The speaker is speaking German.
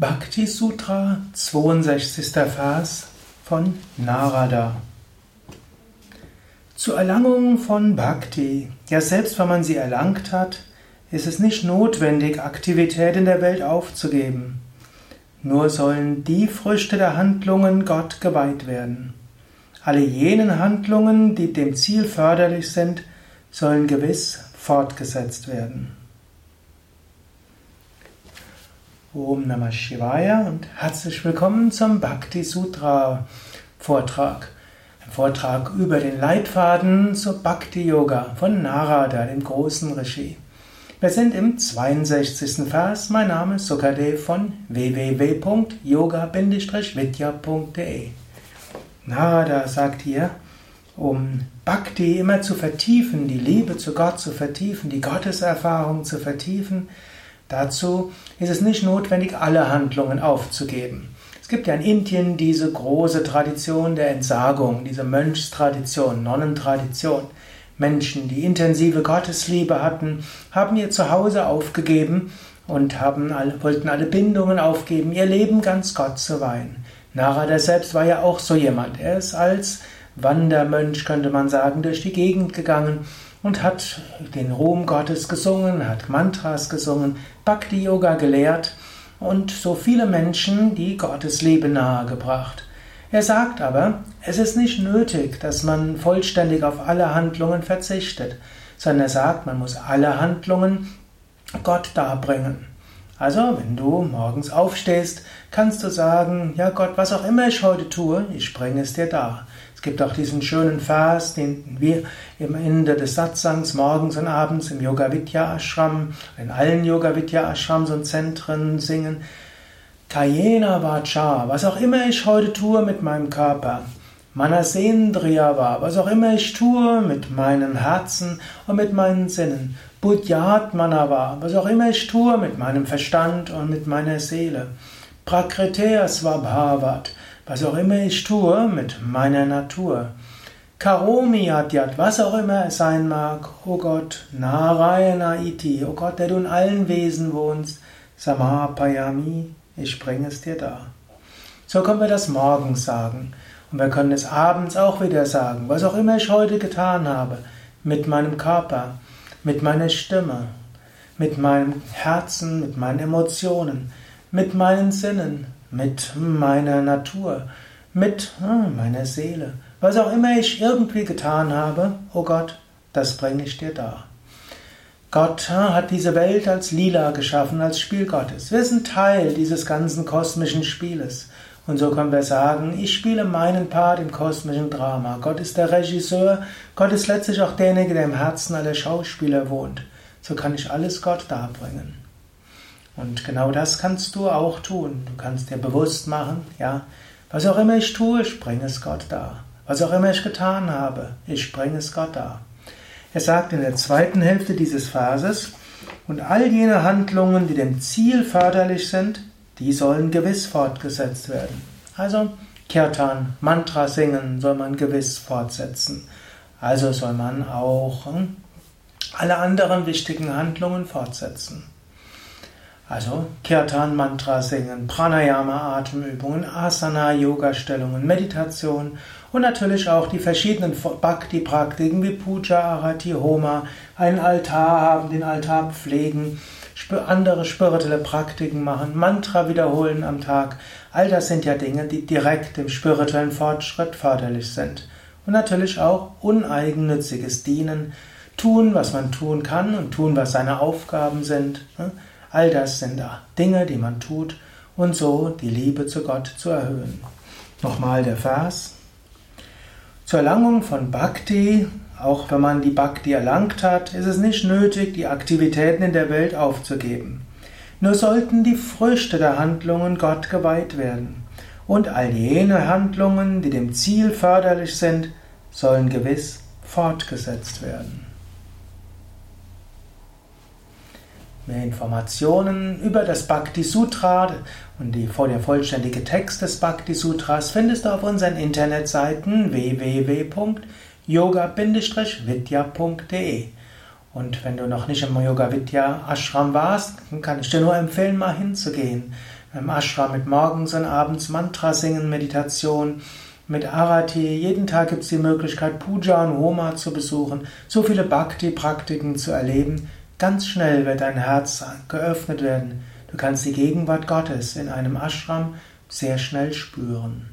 Bhakti Sutra, 62. Vers von Narada. Zur Erlangung von Bhakti, ja selbst wenn man sie erlangt hat, ist es nicht notwendig, Aktivität in der Welt aufzugeben. Nur sollen die Früchte der Handlungen Gott geweiht werden. Alle jenen Handlungen, die dem Ziel förderlich sind, sollen gewiss fortgesetzt werden. Om Namah Shivaya und herzlich willkommen zum Bhakti Sutra Vortrag. Ein Vortrag über den Leitfaden zur Bhakti Yoga von Narada, dem großen Rishi. Wir sind im 62. Vers. Mein Name ist Sukadev von www.yoga-vidya.de. Narada sagt hier, um Bhakti immer zu vertiefen, die Liebe zu Gott zu vertiefen, die Gotteserfahrung zu vertiefen, Dazu ist es nicht notwendig, alle Handlungen aufzugeben. Es gibt ja in Indien diese große Tradition der Entsagung, diese Mönchstradition, Nonnentradition. Menschen, die intensive Gottesliebe hatten, haben ihr Zuhause aufgegeben und haben alle, wollten alle Bindungen aufgeben, ihr Leben ganz Gott zu weihen. Narada selbst war ja auch so jemand. Er ist als Wandermönch, könnte man sagen, durch die Gegend gegangen und hat den Ruhm Gottes gesungen, hat Mantras gesungen, Bhakti Yoga gelehrt und so viele Menschen die Gottes Liebe nahegebracht. Er sagt aber, es ist nicht nötig, dass man vollständig auf alle Handlungen verzichtet, sondern er sagt, man muss alle Handlungen Gott darbringen. Also, wenn du morgens aufstehst, kannst du sagen, ja Gott, was auch immer ich heute tue, ich bringe es dir dar. Es gibt auch diesen schönen Vers, den wir am Ende des Satsangs morgens und abends im Yoga Vidya Ashram, in allen Yoga Vidya Ashrams und Zentren singen. Kayena Vacha, was auch immer ich heute tue mit meinem Körper. Manasendriyava, was auch immer ich tue mit meinem Herzen und mit meinen Sinnen. Buddhyatmanava, was auch immer ich tue mit meinem Verstand und mit meiner Seele. Prakritea Swabhavat, was auch immer ich tue mit meiner Natur. Karomi Adyat, was auch immer es sein mag, o Gott, Narayana Iti, o Gott, der du in allen Wesen wohnst, Samapayami, ich bringe es dir dar. So können wir das morgens sagen. Und wir können es abends auch wieder sagen, was auch immer ich heute getan habe, mit meinem Körper, mit meiner Stimme, mit meinem Herzen, mit meinen Emotionen, mit meinen Sinnen, mit meiner Natur, mit hm, meiner Seele. Was auch immer ich irgendwie getan habe, oh Gott, das bringe ich dir dar. Gott hm, hat diese Welt als Lila geschaffen, als Spiel Gottes. Wir sind Teil dieses ganzen kosmischen Spieles. Und so können wir sagen, ich spiele meinen Part im kosmischen Drama. Gott ist der Regisseur, Gott ist letztlich auch derjenige, der im Herzen aller Schauspieler wohnt. So kann ich alles Gott darbringen. Und genau das kannst du auch tun. Du kannst dir bewusst machen, ja, was auch immer ich tue, ich bringe es Gott dar. Was auch immer ich getan habe, ich bringe es Gott dar. Er sagt in der zweiten Hälfte dieses Verses, und all jene Handlungen, die dem Ziel förderlich sind, die sollen gewiss fortgesetzt werden. Also Kirtan, Mantra singen soll man gewiss fortsetzen. Also soll man auch hm, alle anderen wichtigen Handlungen fortsetzen. Also Kirtan Mantra singen, Pranayama Atemübungen, Asana Yoga Stellungen, Meditation und natürlich auch die verschiedenen Bhakti Praktiken wie Puja, Arati, Homa, einen Altar haben, den Altar pflegen, andere spirituelle Praktiken machen, Mantra wiederholen am Tag. All das sind ja Dinge, die direkt dem spirituellen Fortschritt förderlich sind. Und natürlich auch uneigennütziges Dienen, tun, was man tun kann und tun, was seine Aufgaben sind. All das sind da Dinge, die man tut und so die Liebe zu Gott zu erhöhen. Nochmal der Vers. Zur Erlangung von Bhakti, auch wenn man die Bhakti erlangt hat, ist es nicht nötig, die Aktivitäten in der Welt aufzugeben. Nur sollten die Früchte der Handlungen Gott geweiht werden. Und all jene Handlungen, die dem Ziel förderlich sind, sollen gewiss fortgesetzt werden. Mehr Informationen über das Bhakti Sutra und die, der vollständige Text des Bhakti Sutras findest du auf unseren Internetseiten www.yoga-vidya.de. Und wenn du noch nicht im Yoga Vidya Ashram warst, kann ich dir nur empfehlen, mal hinzugehen. im Ashram mit morgens und abends Mantra singen, Meditation, mit Arati. Jeden Tag gibt es die Möglichkeit, Puja und Homa zu besuchen, so viele Bhakti-Praktiken zu erleben. Ganz schnell wird dein Herz geöffnet werden. Du kannst die Gegenwart Gottes in einem Ashram sehr schnell spüren.